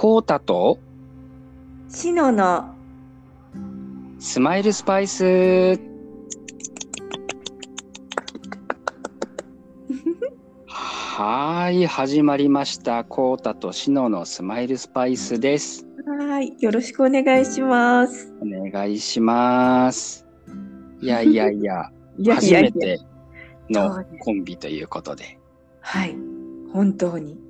コータとシノのスマイルスパイス。はーい、始まりました。コータとシノのスマイルスパイスです。はい、よろしくお願いします。お願いします。いやいやいや、いやい初やいや、めてのコンビということで。はい、本当に。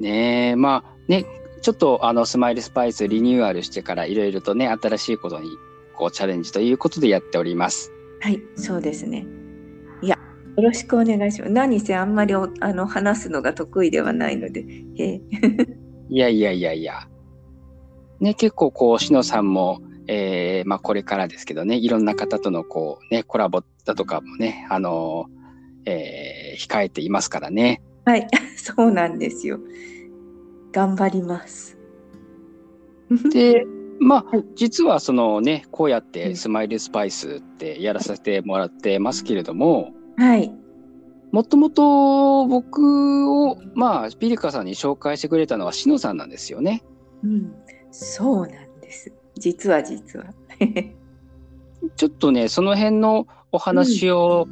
ねえ、まあね、ちょっとあのスマイルスパイスリニューアルしてからいろいろとね、新しいことにこうチャレンジということでやっております。はい、そうですね。いや、よろしくお願いします。何せあんまりおあの話すのが得意ではないので、えいやいやいやいや。ね、結構こう、しのさんも、えーまあこれからですけどね、いろんな方とのこう、ね、コラボだとかもね、あのーえー控えていますからね。はい、そうなんですよ。頑張ります。で、まあはい、実はそのね、こうやっうんてスマイルスパイスってやらせてもらってますけれども、はい、もともと僕を、まあ、ピリカさんに紹介してくれたのはしのさんなんですよね。うん、そうなんです。実は実は。ちょっとね、その辺のお話を、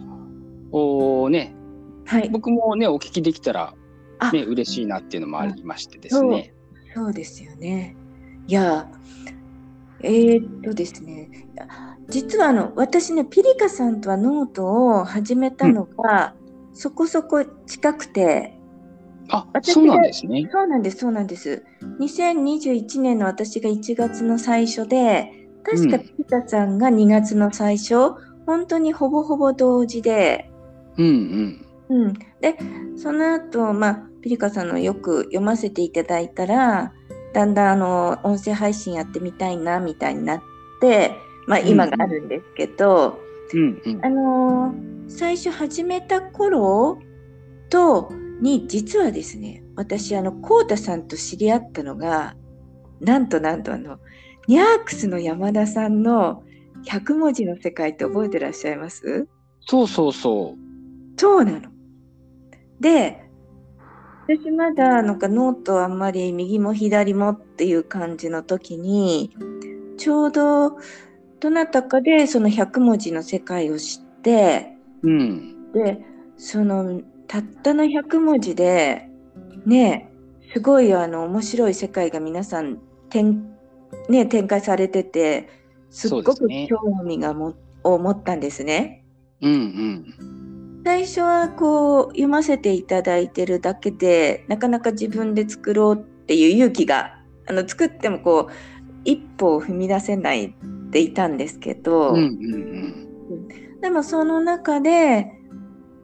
おね、はい、僕もね、お聞きできたら、あね、嬉しいなっていうのもありましてですね。そうですよね。いや、えー、っとですね、実はあの私ね、ピリカさんとはノートを始めたのが、そこそこ近くて、あ、私そうなんですね。そうなんです、そうなんです。2021年の私が1月の最初で、確かうんピリカさんが2月の最初、本当にほぼほぼ同時で、うんうん。うん、でその後、まあピリカさんのよく読ませていただいたらだんだんあの音声配信やってみたいなみたいになって、まあ、うん今があるんですけど、うんうんあ。のー最初始めた頃とに実はですね私あのコウタさんと知り合ったのがなんとなんとあのニャークスの山田さんの100文字の世界って覚えてらっしゃいます？そうそうそう。そうなの。で、私まだなんかノートあんまり右も左もっていう感じの時に、ちょうどどなたかでその100文字の世界を知って、うん。で、そのたったの100文字で、ね、すごいあの面白い世界が皆さん展,、ね、展開されてて、すっごく興味がも、を持ったんですね。うんうん。最初はこう読ませていただいてるだけでなかなか自分で作ろうっていう勇気があの作ってもこう一歩を踏み出せないっていたんですけど、うんうんでもその中で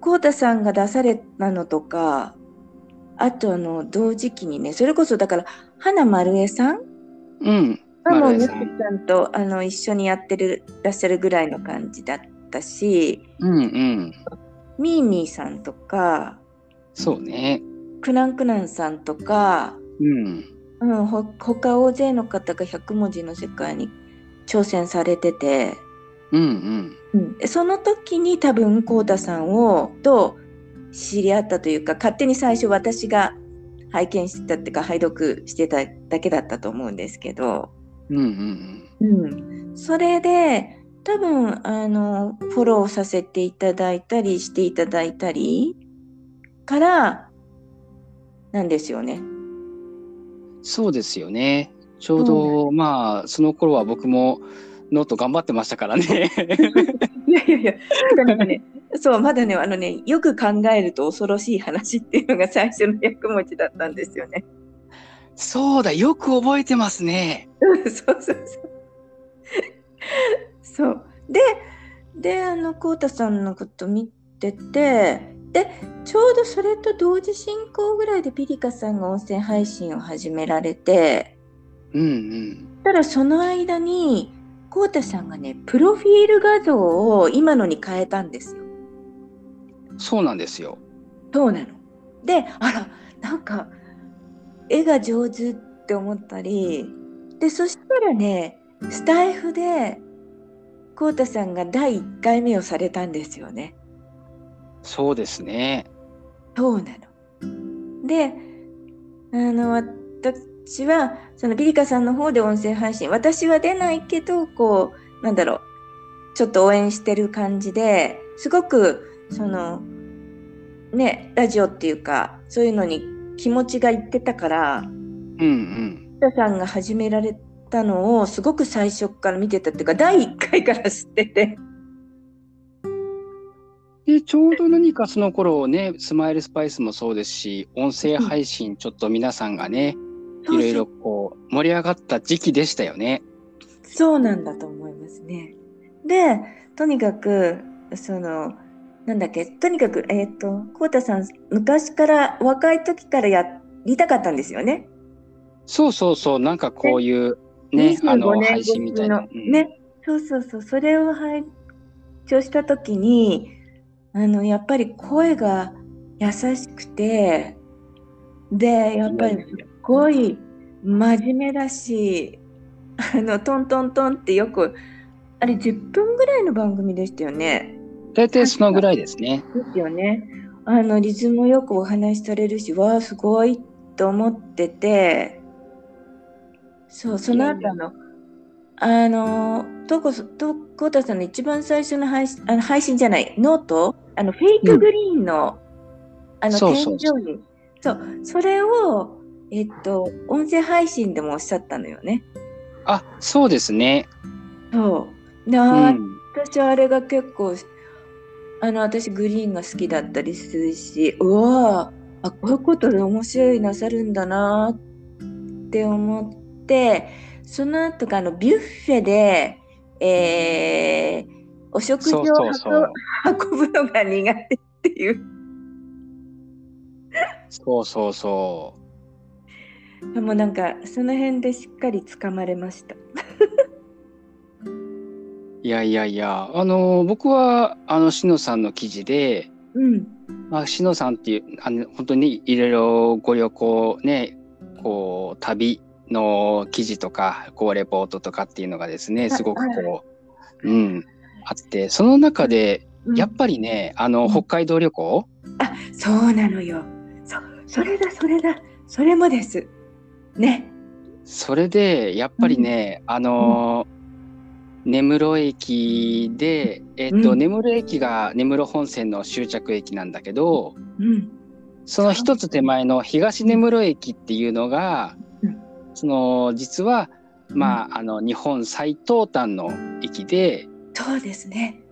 浩太さんが出されたのとかあとあの同時期にねそれこそだから花丸江さん？うん。うん。がもうゆきさんとあの一緒にやってるらっしゃるぐらいの感じだったしうんうん。ミーミーさんとかそうね。クナンクナンさんとか、うん。うん、ほ他大勢の方が100文字の世界に挑戦されてて、うんうん。うん、でその時に多分浩太さんをと知り合ったというか勝手に最初私が拝見してたっていうか拝読してただけだったと思うんですけど、うんうんうん、それで多分あのフォローさせていただいたりしていただいたりからなんですよね。うん。そうですよね。ちょうど、まあ、その頃は僕もノート頑張ってましたからね。いやいやいや、だからね、そう、まだね、あのね、よく考えると恐ろしい話っていうのが最初の100文字だったんですよね。そうだ、よく覚えてますね。そうそうそう。そう。で、で、あの、こうたさんのこと見てて、で、ちょうどそれと同時進行ぐらいでピリカさんが音声配信を始められて、うんうん。ただその間に、こうたさんがね、プロフィール画像を今のに変えたんですよ。そうなんですよ。そうなの。で、あら、なんか、絵が上手って思ったり、で、そしたらね、スタイフで、こうたさんが第1回目をされたんですよね。そうですね。そうなの。で、あの、私はそのビリカさんの方で音声配信私は出ないけどこうなんだろうちょっと応援してる感じですごくそのねラジオっていうかそういうのに気持ちがいってたからうんうん。北さんが始められたのをすごく最初から見てたっていうか第1回から知っててで、ちょうど何かその頃ね、スマイルスパイスもそうですし、音声配信ちょっと皆さんがね、いろいろこう盛り上がった時期でしたよね。そうなんだと思いますね。でとにかくそのなんだっけとにかくえっ、と浩太さん昔から若い時からやりたかったんですよね。そうそうそう、なんかこういうね、あの25年配信みたいな。ね、そうそうそうそれを拝聴した時にあのやっぱり声が優しくてでやっぱりすっごい真面目だしあのトントントンってよくあれ10分ぐらいの番組でしたよね。うん。大体そのぐらいですね。ですよね。あのリズムよくお話しされるしわあすごいと思っててそうその後のあのとこ、こーたさんの一番最初の配信あの配信じゃない note？あのフェイクグリーンの、あのそうそう。添乗員。そう。それをえっと音声配信でもおっしゃったのよね。あ、そうですね。そう。でうん。私はあれが結構あの私グリーンが好きだったりするしうわーあこういうことで面白いなさるんだなって思ってその後があのビュッフェで、えーお食事を。運ぶのが苦手っていうそうそうそでもなんかその辺でしっかりつかまれました。う。いやいやいや、あの、僕は、あの、しのさんの記事で、うんまあ、しのさんっていう、あの、本当にいろいろご旅行ね、こう、旅の記事とか、こう、レポートとかっていうのがですね、すごくこう、うん、あって、その中で、うん。やっぱりね、あの、うん。北海道旅行、あそうなのよ。そそれだそれだ。それもです。ね。それで、やっぱりね、あの根室駅で、えっ、と、うん。根室駅が根室本線の終着駅なんだけど、うん。その一つ手前の東根室駅っていうのが、うんその、実は、まあ、あの、日本最東端の駅で、そうですね。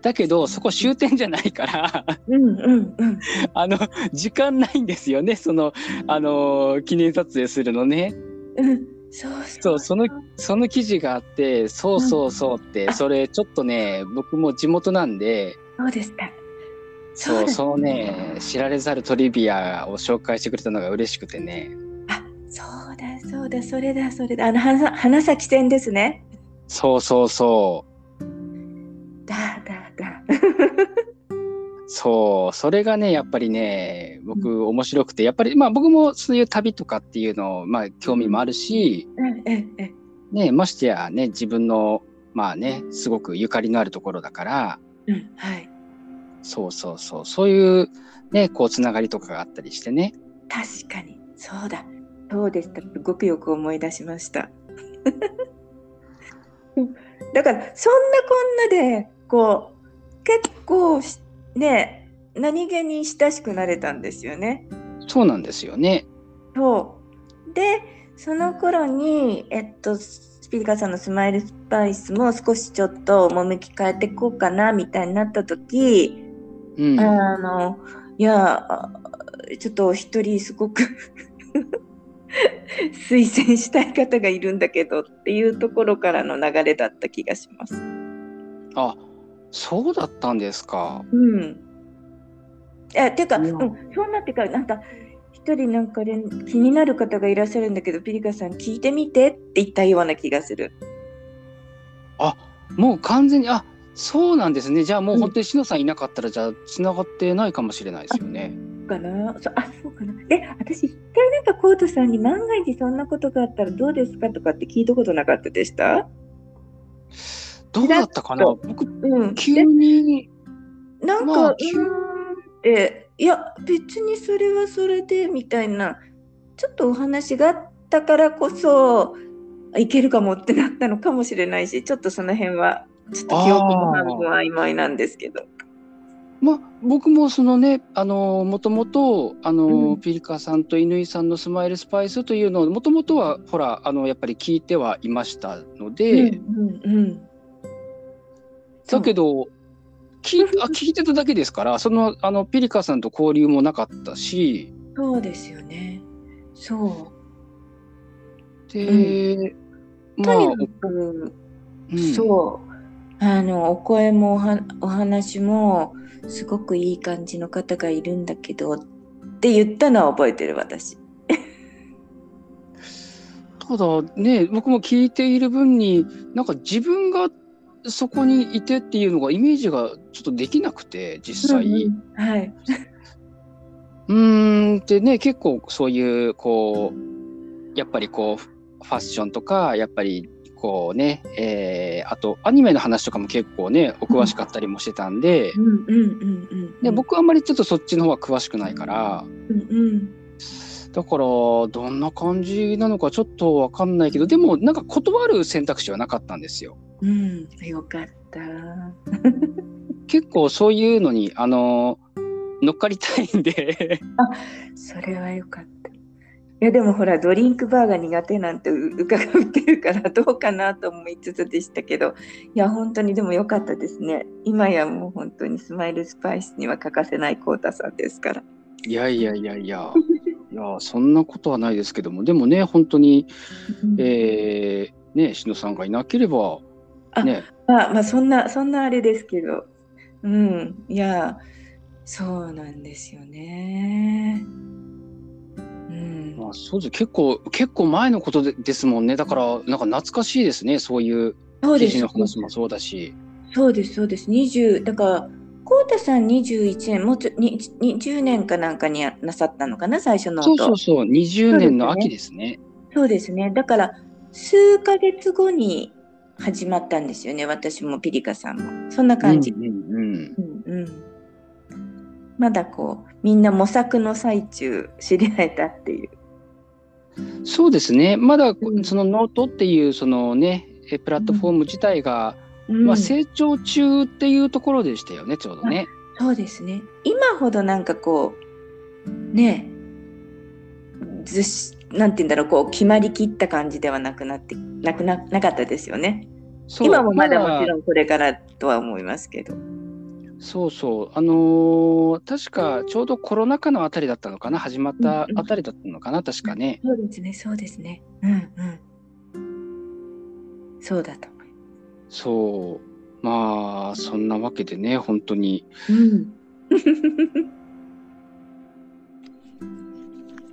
だけど、そこ終点じゃないから、うんうんうん。あの、時間ないんですよね、その、あの、記念撮影するのね。うん。そうそう、その、その記事があって、そうそうそうって、それちょっとね、僕も地元なんで、そうでしたそう、だそのね、知られざるトリビアを紹介してくれたのが嬉しくてね。あそうだそうだそれだそれだ。あの花花咲線ですね。そうそうそう。だだだ。そう、それがね、やっぱりね、僕面白くて、やっぱりまあ僕もそういう旅とかっていうのを、まあ興味もあるし、えええね、ましてやね、自分の、まあね、すごくゆかりのあるところだから、うんはい。そうそうそう、そういうね、こうつながりとかがあったりしてね。確かに。そうだそうでしたすごくよく思い出しました だからそんなこんなでこう結構しね何気に親しくなれたんですよねそうなんですよね。そうでその頃にえっとスピリカさんのスマイルスパイスも少しちょっと趣変えていこうかなみたいになった時、うん。あのいやあちょっと一人すごく推薦したい方がいるんだけどっていうところからの流れだった気がします。あ、そうだったんですか。うん。えてか、いうやん、そんなってかなんか一人なんかで気になる方がいらっしゃるんだけどピリカさん聞いてみてって言ったような気がする。もう完全に、あ、そうなんですね。じゃあもう本当にしのさんいなかったら、じゃあ繋がってないかもしれないですよね。かな？そあそうかな。え私一回なんかコートさんに万が一そんなことがあったらどうですかとかって聞いたことなかったでした？どうだったかな？僕、うん。急でに、なんか、まあうーん。って、いや、別にそれはそれでみたいなちょっとお話があったからこそいけるかもってなったのかもしれないしちょっとその辺はちょっと記憶の半分は曖昧なんですけど。まあ、僕もそのね、あの、もともと、あの、うんピリカさんと乾さんのスマイルスパイスというのを、もともとは、ほら、あの、やっぱり聞いてはいましたので、うんうんうん、だけど、聞い あ聞いてただけですから、その、あの、ピリカさんと交流もなかったし、そうですよね。そで、う。まあ、うんそう。あの、お声もお話も、すごくいい感じの方がいるんだけど、って言ったのは覚えてる私。ただね、僕も聞いている分に、なんか自分がそこにいてっていうのがイメージがちょっとできなくて、実際。うんうんはい。うーんでね結構そういうこうやっぱりこうファッションとかやっぱりこうね、えーあとアニメの話とかも結構ねお詳しかったりもしてたんで,、僕はあんまりちょっとそっちの方は詳しくないからうんうん。だからどんな感じなのかちょっとわかんないけどでもなんか断る選択肢はなかったんですよ。うん、よかった。結構そういうのにあの乗っかりたいんでそれはよかった。いやでもほらドリンクバーが苦手なんてう 伺ってるからどうかなと思いつつでしたけどいや本当にでもよかったですね。今やもう本当にスマイルスパイスには欠かせないコウタさんですから。いやいやいやいや。いやそんなことはないですけども。でもね本当にえー、ね、篠さんがいなければ、あね、まあまあそんなそんなあれですけど。うん。いやそうなんですよねうんまあ、そうです結構、結構前のことでですもんね。だから、なんか懐かしいですね。そういう記事の話もそうだし。そうです、そうです。20だから、こうたさん21年、もうちょに20年かなんかになさったのかな、最初のそう音。そうそう、20年の秋ですね。そうですね。だから、数ヶ月後に始まったんですよね、私もピリカさんも。そんな感じ。うんうんうんうんうんまだこう、みんな模索の最中、知り合えたっていう。そうですね。まだ、うんそのノートっていう、そのね、えプラットフォーム自体が、うんまあ、成長中っていうところでしたよね、ちょうどね。そうですね。今ほどなんかこう、ねずし、なんて言うんだろう、こう、決まりきった感じではなくなって、なくな、なかったですよね。今もまだもちん。ろんこれからとは思いますけど。そうそう。あのー確かちょうどコロナ禍のあたりだったのかな、始まったあたりだったのかな、確かね。そうですね、そうですね。うんうん。そうだと思いまそう。まあ、そんなわけでね、本当に。す。うん。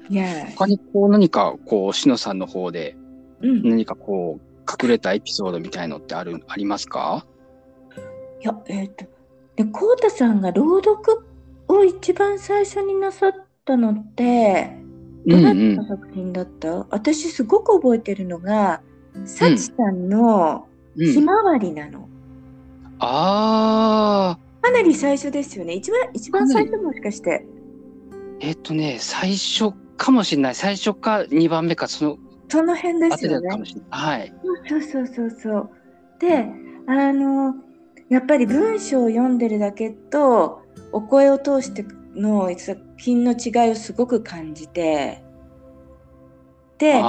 いやー他にこう何か、こう、しのさんの方で、うん。何かこう、隠れたエピソードみたいのってある、ありますか？いや、えっ、と、で、こうたさんが朗読を一番最初になさったのって、どなたうんの作品だった、私すごく覚えてるのが、さちさんのうん。ひまわりなの。ああ、かなり最初ですよね。一番、一番最初もしかして。えっとね、最初かもしれない。最初か2番目か、そのその辺ですよね。はい。そうそうそうそう。で、あの、やっぱり文章を読んでるだけと、お声を通しての作品の違いをすごく感じて、で、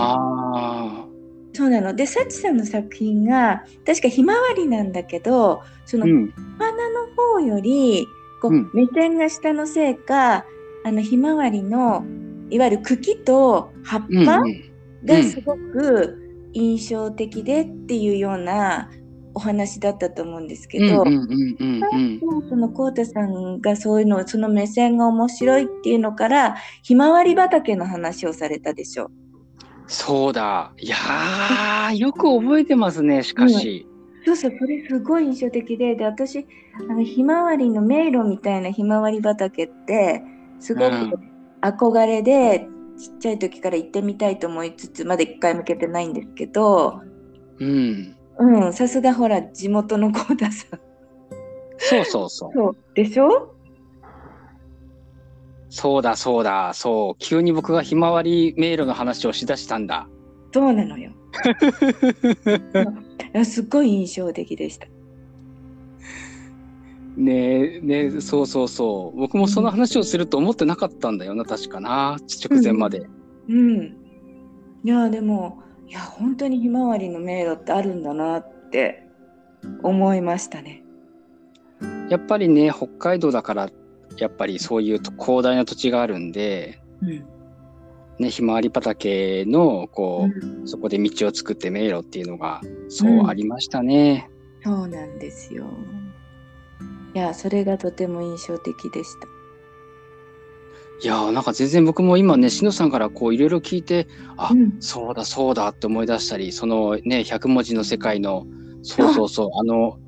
そうなの。で、サチさんの作品が、確かひまわりなんだけど、そのうん。花の方より、こう、うん目線が下のせいか、あのひまわりの、いわゆる茎と葉っぱ。がすごく印象的でっていうようなお話だったと思うんですけど、うんうんうんうんうん。そのコウタさんがそういうのその目線が面白いっていうのからひまわり畑の話をされたでしょ。そうだ。いやー、よく覚えてますね、しかし。そうそうそれすごい印象的でで私あのひまわりの迷路みたいなひまわり畑ってすごくうん憧れで、ちっちゃい時から行ってみたいと思いつつまだ一回向けてないんですけど、うん。うん、さすがほら地元のコウタさん。そうそうそう。そうでしょ？そうだそうだ、そう。急に僕がひまわり迷路の話をしだしたんだ。そうなのよ。すっごい印象的でした。ねえ、ねえ、そうそうそう。僕もその話をすると思ってなかったんだよな、確かな。直前まで。うん。いやでもいや本当にひまわりの迷路ってあるんだなって思いましたね。やっぱりね、北海道だから、やっぱりそういう広大な土地があるんで、うん。ね、ひまわり畑の、こう、うんそこで道を作って迷路っていうのが、そううんありましたね。そうなんですよ。いやそれがとても印象的でした。いやーなんか全然僕も今ね、しのさんからこういろいろ聞いて、あ、うんそうだそうだって思い出したり、そのね、100文字の世界の、そうそうそう、あの、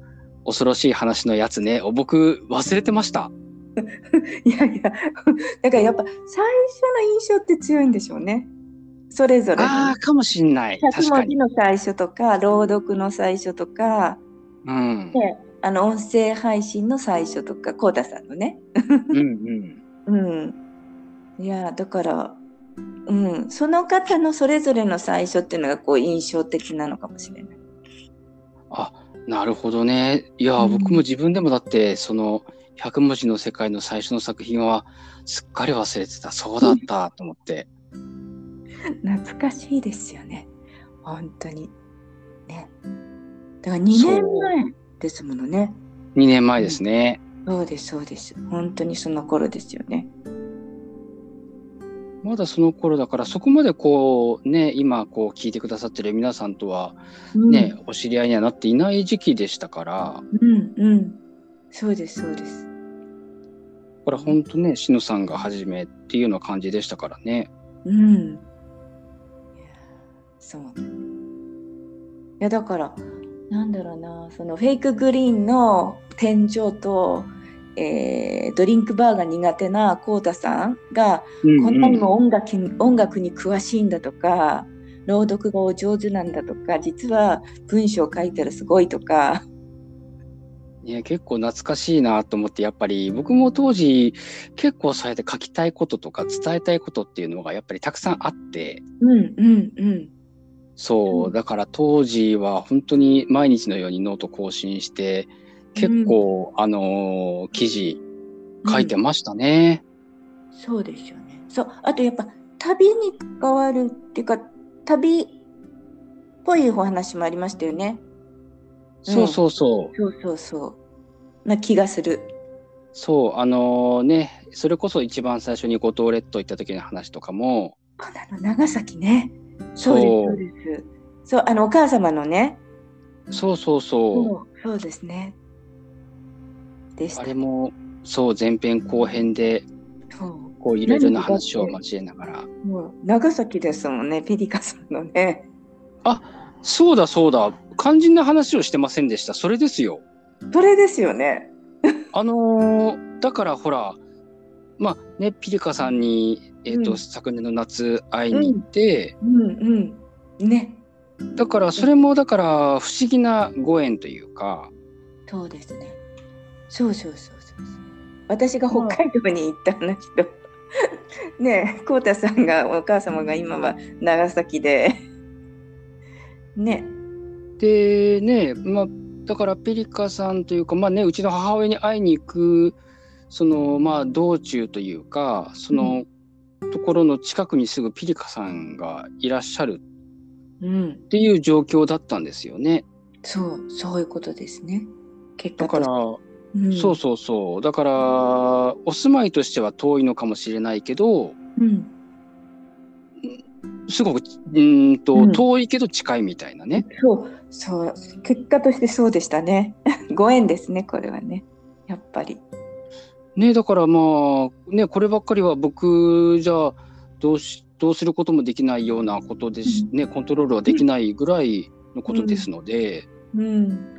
恐ろしい話のやつね、僕忘れてました。いやいや だからやっぱ最初の印象って強いんでしょうね。それぞれのああ、かもしんない。100確かに。文字の最初とか朗読の最初とか、うん。であの音声配信の最初とかこうたさんのね。うんうん。うん。いやだから、うん、その方のそれぞれの最初っていうのがこう印象的なのかもしれない。あ、なるほどね。いやー、うん僕も自分でもだって、その、100文字の世界の最初の作品は、すっかり忘れてた。そうだった、と思って。懐かしいですよね。本当に。ね。だから2年前ですものね。2年前ですね。そうです、そうです。本当にその頃ですよね。まだその頃だから、そこまでこう、ね、今こう聞いてくださってる皆さんとは、うん、ね、お知り合いにはなっていない時期でしたから、うん、うん。そうです、そうです。これ本当ね、しのさんが初めっていうような感じでしたからね。うん。いやそう。いや、だから、なんだろうな、そのフェイクグリーンの天井と、えードリンクバーが苦手なコウタさんが、うんこんなにも音楽に音楽に詳しいんだとか、朗読がお上手なんだとか、実は文章を書いたらすごいとか、ね、結構懐かしいなと思って、やっぱり僕も当時結構そうやって書きたいこととか伝えたいことっていうのがやっぱりたくさんあって、うんうんうん。そうう、んだから当時は本当に毎日のようにノート更新して、結構、あのー記事書いてましたね。そうですよね。そう、あとやっぱ旅に関わるっていうか、旅っぽいお話もありましたよね。そうそうそう。そうそうそう。な気がする。そう、あのね、それこそ一番最初に五島列島行った時の話とかも、そうなの、長崎ね。そうです、そうあの、お母様のね。そうそう、そうそうですね。でした。あれ？も、そう、前編後編で。こういろいろな話を交えながら。もう長崎ですもんね、ピリカさんのね。そうだそうだ、肝心な話をしてませんでした。それですよ。それですよね。あのーだからほら、まあね、ピリカさんに、えっ、と、うん昨年の夏会いに行って、うんうん。ね。だからそれもだから不思議なご縁というか、そうですね。そうそうそうそうそう。私が北海道に行った話と、ねえ、こうたさんが、お母様が今は長崎で、ね、でね、まあ、だからピリカさんというか、まあね、うちの母親に会いに行く、その、まあ、道中というか、その、ところの近くにすぐピリカさんがいらっしゃる。うん、っていう状況だったんですよね。そう、そういうことですね。結果だから、とうん、そうそうそう。だから、お住まいとしては遠いのかもしれないけど、うん、すごく、うーんと、うん遠いけど近いみたいなね。そう、そう、結果としてそうでしたね。ご縁ですね、これはね。やっぱり。ね、だからまあ、ね、こればっかりは僕じゃどうし、どうすることもできないようなことです、ね、コントロールはできないぐらいのことですので、うん、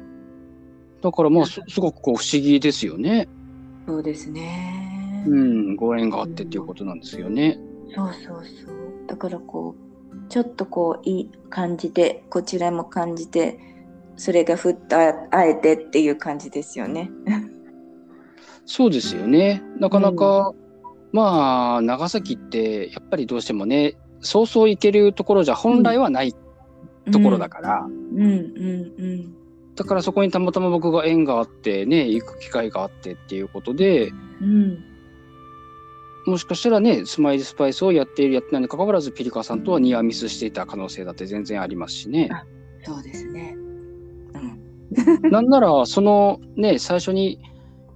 だからまあ、すすごくこう不思議ですよね。そうですね。うん、ご縁があってっていうことなんですよね。そうそうそう。だからこう、ちょっとこう、いい感じで、こちらも感じて、それがふっとああえてっていう感じですよね。そうですよね。なかなか、まあ、長崎ってやっぱりどうしてもね、そうそう行けるところじゃ本来はないところだから、うんうんうんだからそこにたまたま僕が縁があってね、行く機会があってっていうことで、うんもしかしたらね、スマイルスパイスをやっているやってないにかかわらず、ピリカさんとはニアミスしていた可能性だって全然ありますしね。そうですね。うん なんなら、そのね、最初に、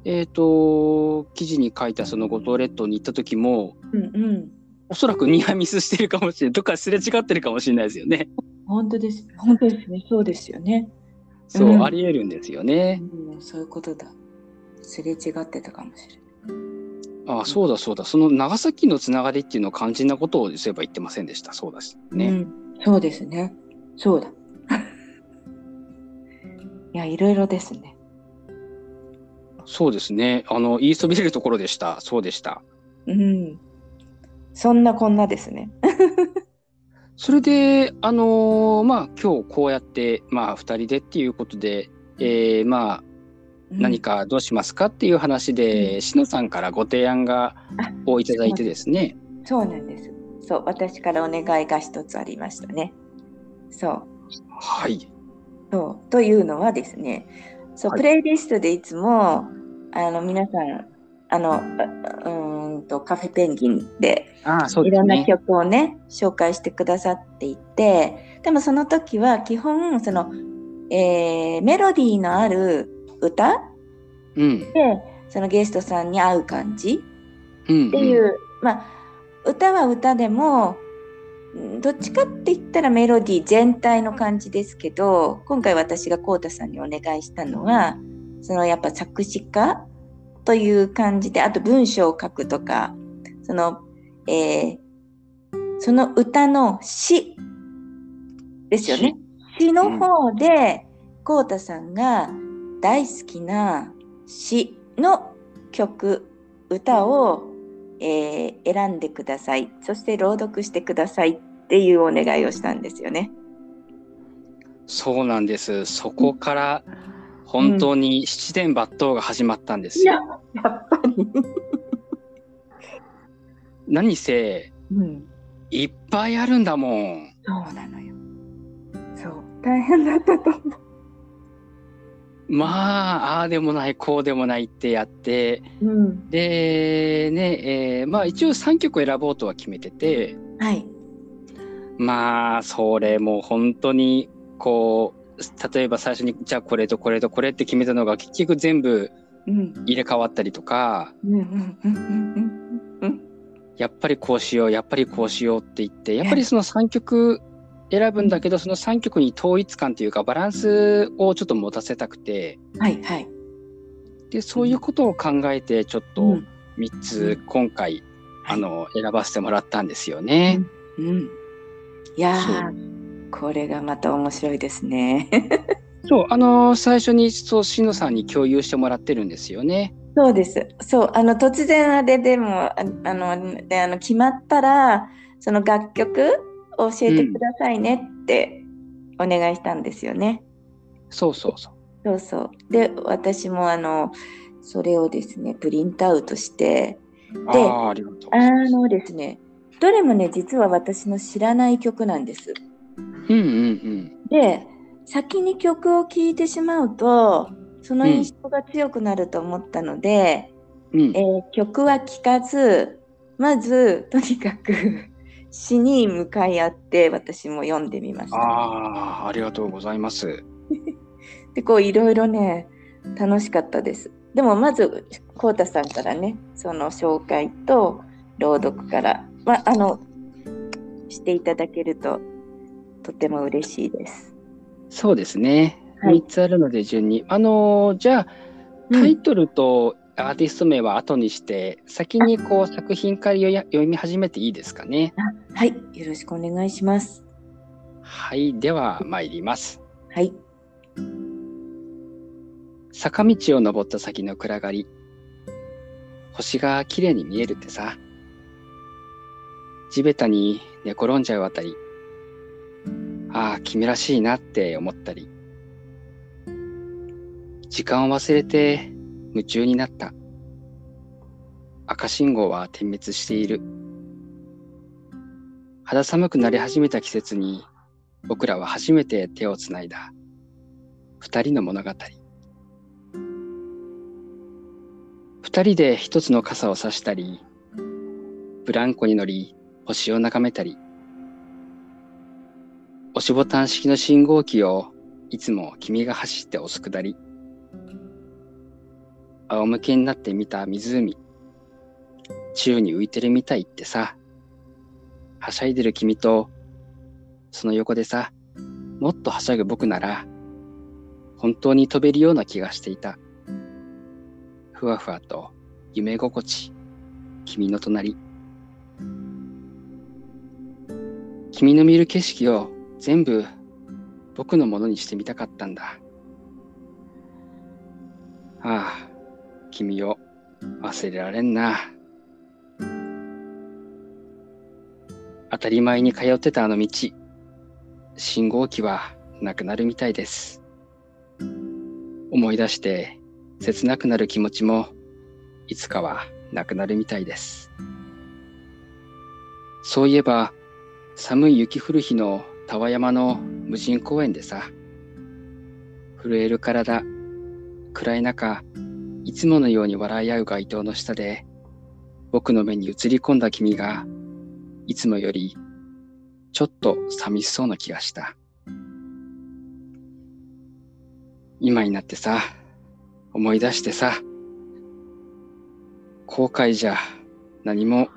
えっ、と、記事に書いたその五島列島に行った時も、うんうんおそらくニアミスしてるかもしれない。どっかすれ違ってるかもしれないですよね。本当です。本当ですね。そうですよね。そう、うんあり得るんですよね。うん、そういうことだ。すれ違ってたかもしれない。ああ、そうだそうだ。その長崎のつながりっていうのを肝心なことをそういえば言ってませんでした。そうだし。ね。うん、そうですね。そうだ。いや、いろいろですね。そうですね。あの、言いそびれるところでした。そうでした。うん。そんなこんなですね。それで、あのーまあ、今日こうやって、まあ、二人でっていうことで、えーまあ、何かどうしますかっていう話で、しのさんからご提案があをいただいてですね。うんそうなんです。そう、私からお願いが一つありましたね。そう。はい。そうというのはですね、そう、はいプレイリストでいつもあの皆さんあのあうーんとカフェペンギンでああ、そういろんな。曲をね紹介してくださっていて、でもその時は基本その、えーメロディーのある歌うん。でそのゲストさんに合う感じうん。っていう、まあ歌は歌でもんどっちかって言ったらメロディー全体の感じですけど今回私がこうたさんにお願いしたのはそのやっぱ作詞家という感じであと文章を書くとかその、えーその歌の詩ですよね。詩の方で、こうたさんが大好きな詩の曲歌を、えー選んでくださいそして朗読してくださいっていうお願いをしたんですよね。そうなんです。そこから本当に七伝抜刀が始まったんですよ。やっぱり、何せ、うん、いっぱいあるんだもん。そうなのよ。そう大変だったと思う。まあ、ああでもない、こうでもないってやって、うん、で、ね、えーまあ一応3曲選ぼうとは決めてて、はい。まあ、それも本当に、こう、例えば最初に、じゃあこれとこれとこれって決めたのが結局全部うん。入れ替わったりとか、うんうんうんうんうんやっぱりこうしよう、やっぱりこうしようって言って、やっぱりその3曲選ぶんだけど、その3曲に統一感というかバランスをちょっと持たせたくて、はいはい。で、そういうことを考えて、ちょっとうん。3つ今回、はい。あの、選ばせてもらったんですよね。うん。いやそー、これがまた面白いですね。そう、あの最初に、そう、しのさんに共有してもらってるんですよね。そうです。そう、あの突然あれでもああのであの決まったらその楽曲を教えてくださいねってお願いしたんですよね。そうそうそう。そうそう。で、私もあのそれをですねプリントアウトして、ああ、あ。のですね、どれもね実は私の知らない曲なんです。うんうんうん。で、先に曲を聴いてしまうとその印象が強くなると思ったので。うんえー曲は聴かずまずとにかく 詩に向かい合って私も読んでみました。ああ、ありがとうございます。でこういろいろね楽しかったです。でもまずこうたさんからねその紹介と朗読から、まあ、あのしていただけるととても嬉しいです。そうですね。はい3つあるので順に。あのーじゃあ、タイトルとアーティスト名は後にして、先にこう作品から読み読み始めていいですかね？はい、よろしくお願いします。はい。では、参ります。はい、坂道を登った先の暗がり。星が綺麗に見えるってさ。地べたに寝転んじゃうあたり。ああ、君らしいなって思ったり。時間を忘れて夢中になった。赤信号は点滅している。肌寒くなり始めた季節に僕らは初めて手をつないだ二人の物語。二人で一つの傘を差したり、ブランコに乗り星を眺めたり、押しボタン式の信号機をいつも君が走って押すくだり、仰向けになって見た湖、宙に浮いてるみたいってさ、はしゃいでる君と、その横でさ、もっとはしゃぐ僕なら、本当に飛べるような気がしていた。ふわふわと夢心地、君の隣。君の見る景色を全部僕のものにしてみたかったんだ。ああ、君を忘れられんな。当たり前に通ってたあの道、信号機はなくなるみたいです。思い出して切なくなる気持ちもいつかはなくなるみたいです。そういえば寒い雪降る日のタワ山の無人公園でさ、震える体、暗い中、いつものように笑い合う街灯の下で、僕の目に映り込んだ君がいつもよりちょっと寂しそうな気がした。今になってさ、思い出してさ、後悔じゃ何も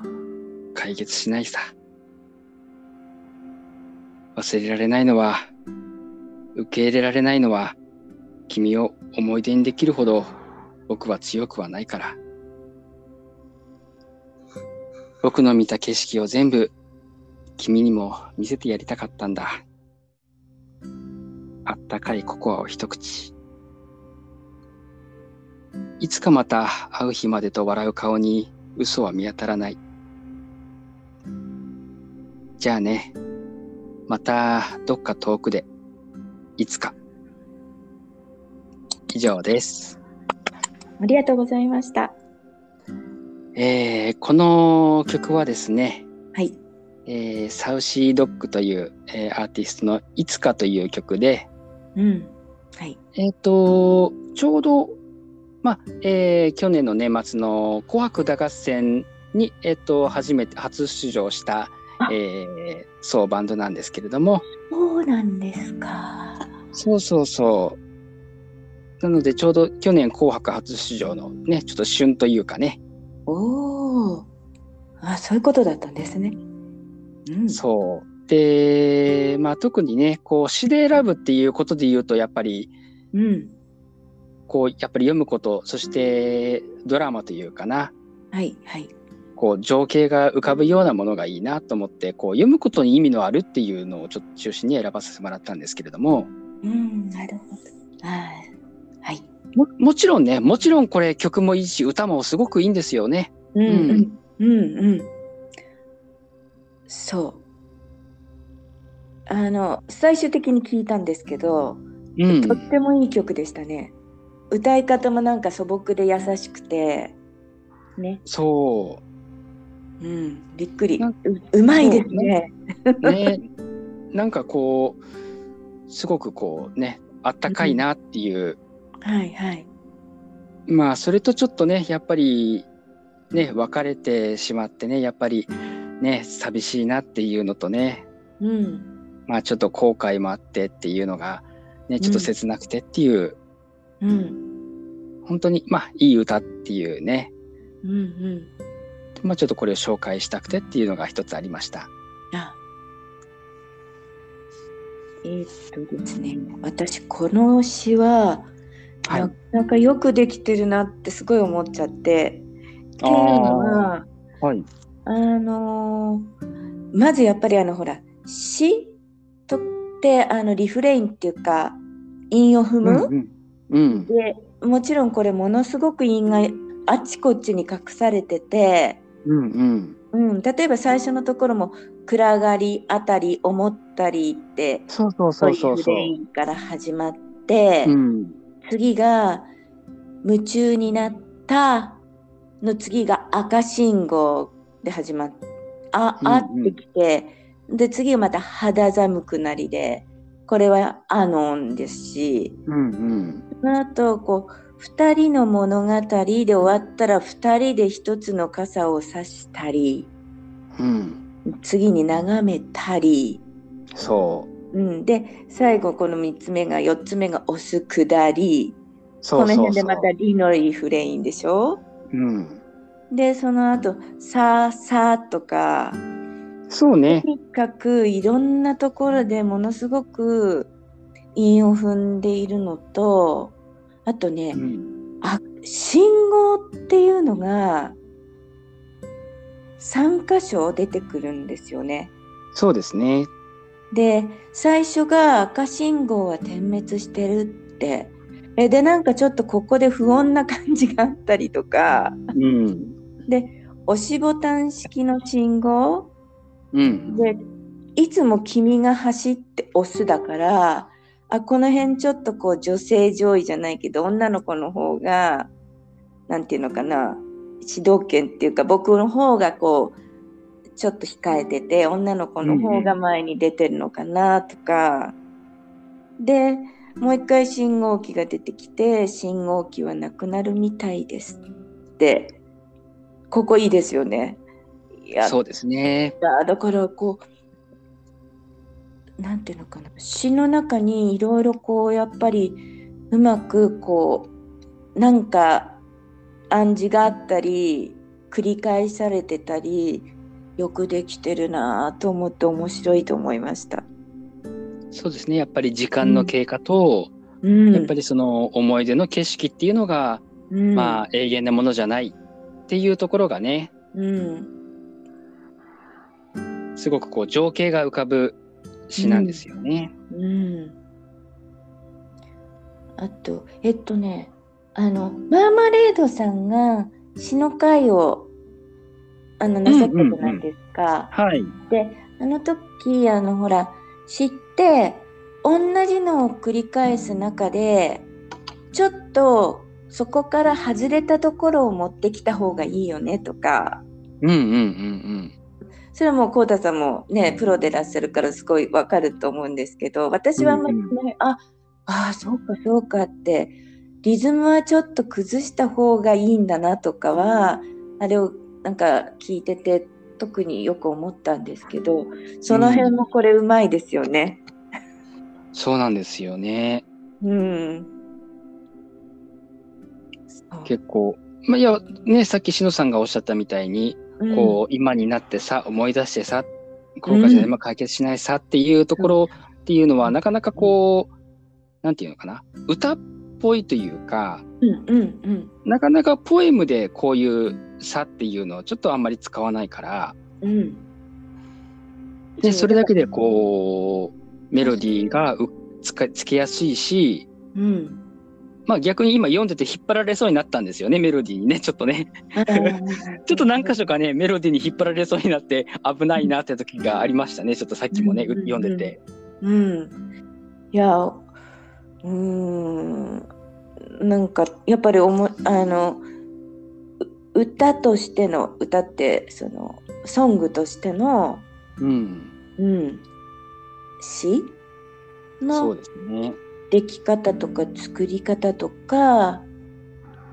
解決しないさ。忘れられないのは、受け入れられないのは、君を思い出にできるほど僕は強くはないから。僕の見た景色を全部君にも見せてやりたかったんだ。あったかいココアを一口。いつかまた会う日までと笑う顔に嘘は見当たらない。じゃあね、またどっか遠くで、いつか。以上です。ありがとうございました。えー、この曲はですね、はい。えー、サウシードッグという、えー、アーティストのいつかという曲で、うん。はい。えっ、と、ちょうど、まあ、えー、去年の年末の紅白歌合戦に、えっ、と、初めて、初出場した、えー、そうバンドなんですけれども。そうなんですか。そうそうそう。なので、ちょうど去年紅白初出場のね、ちょっと旬というかね、おお。あ、そういうことだったんですね。うん、そう。で、まあ特にね、こう詩で選ぶっていうことで言うと、やっぱり、うん。こう、やっぱり読むこと、そしてドラマというかな。はいはい。こう情景が浮かぶようなものがいいなと思ってこう読むことに意味のあるっていうのをちょっと中心に選ばせてもらったんですけれども。うんなるほど。はいももちろんね、もちろんこれ曲もいいし、歌もすごくいいんですよね。うん、うん、うん、うん。そう。あの、最終的に聞いたんですけど、うん、とってもいい曲でしたね。歌い方もなんか素朴で優しくて、ね。そう。うん、びっくり。ううまいですね。ね。なんかこう、すごくこうね、あったかいなっていう、はいはい。まあそれとちょっとねやっぱりね別れてしまってねやっぱりね寂しいなっていうのとね、うん、まあちょっと後悔もあってっていうのがねちょっと切なくてっていう、うん、本当にまあいい歌っていうね、うんうん、まあちょっとこれを紹介したくてっていうのが一つありました。あ。えー、っとですね私この詩ははい、なかなかよくできてるなってすごい思っちゃって。っていうのは、はい、あのー、まずやっぱりあのほら詩とってあのリフレインっていうか韻を踏む、うん。うん、でもちろんこれものすごく韻があちこちに隠されてて、うんうん。うん、例えば最初のところも「暗がりあたり思ったり」ってそうそうそうそうそう。いうから始まって。うん。次が夢中になったの次が赤信号で始まってあ、あってきて、で次がまた肌寒くなりでこれはアノンですし、うんうん、その後こう2人の物語で終わったら2人で1つの傘を差したりうん、次に眺めたり、そう。うん、で最後この3つ目が4つ目が押す下り。そうそうそう。この辺でまたリのリフレインでしょ？うん、でその後さあさあとか。そうね。とにかくいろんなところでものすごく韻を踏んでいるのとあとね、うん。あ信号っていうのが3箇所出てくるんですよね。そうですね。で最初が赤信号は点滅してるって。えでなんかちょっとここで不穏な感じがあったりとか。うん。で押しボタン式の信号。うん。でいつも君が走って押すだからあこの辺ちょっとこう女性上位じゃないけど女の子の方がなんていうのかな主導権っていうか僕の方がこうちょっと控えてて女の子の方が前に出てるのかなとか、でもう一回信号機が出てきて信号機はなくなるみたいですって。ここいいですよね。いやそうですね。だだからこうなんていうのかな。詩の中にいろいろこうやっぱりうまくこうなんか暗示があったり繰り返されてたりよくできてるなぁと思って面白いと思いました。そうですね。やっぱり時間の経過と、うん、やっぱりその思い出の景色っていうのが、うん、まあ永遠なものじゃないっていうところがねうん、すごくこう情景が浮かぶ詩なんですよね。うん。あと、えっとね、あの、マーマレードさんが詩の会をあのなさったじゃないですか。はい。で、あの時、あの、ほら、詩って同じのを繰り返す中で、ちょっとそこから外れたところを持ってきた方がいいよねとか、うんうんうんそれはもう、こうたさんもね、プロでいらっしゃるからすごいわかると思うんですけど、私はあんまり、ねうんあ、ああ、そうかそうかって、リズムはちょっと崩した方がいいんだなとかは、あれをなんか聞いてて特によく思ったんですけど、その辺もこれうまいですよね。うん。そうなんですよね。うん。結構。まあ、いや、ね、さっきしのさんがおっしゃったみたいに、うんこう、今になってさ、思い出してさ、後悔じゃ今解決しないさっていうところっていうのは、なかなかこう、なんていうのかな、歌っぽいというか、うんうんうんなかなかポエムでこういうさっていうのをちょっとあんまり使わないから、うん。で、それだけでこう、メロディーがうつかつけやすいし、うん。まあ逆に今読んでて引っ張られそうになったんですよね、メロディーにね、ちょっとね。ちょっと何箇所かね、メロディーに引っ張られそうになって危ないなって時がありましたね、ちょっとさっきもね、読んでて。うん。いや、うーん、なんかやっぱりおもあのう歌としての歌ってそのソングとしての、うん。うん、詩そのうですね。でき方とか作り方とか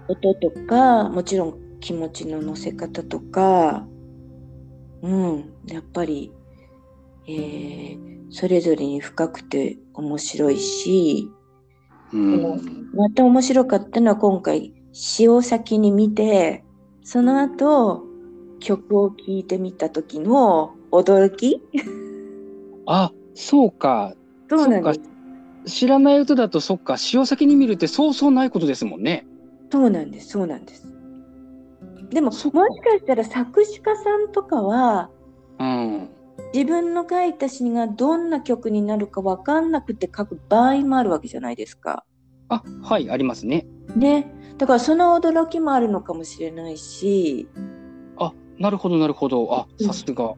音とかもちろん気持ちの乗せ方とか、うん、やっぱり、えーそれぞれに深くて面白いし、うん。また面白かったのは今回詩を先に見てその後曲を聴いてみた時の驚き？あ、そうか。そうなんです知らない歌だとそっか、詩を先に見るってそうそうないことですもんね。そうなんですそうなんですでももしかかしたら作詞家さんとかはうん。自分の書いた詩がどんな曲になるか分かんなくて書く場合もあるわけじゃないですか。あ、はい、ありますね。ね。だからその驚きもあるのかもしれないし、あ、なるほど、なるほど。あ、うんさすが。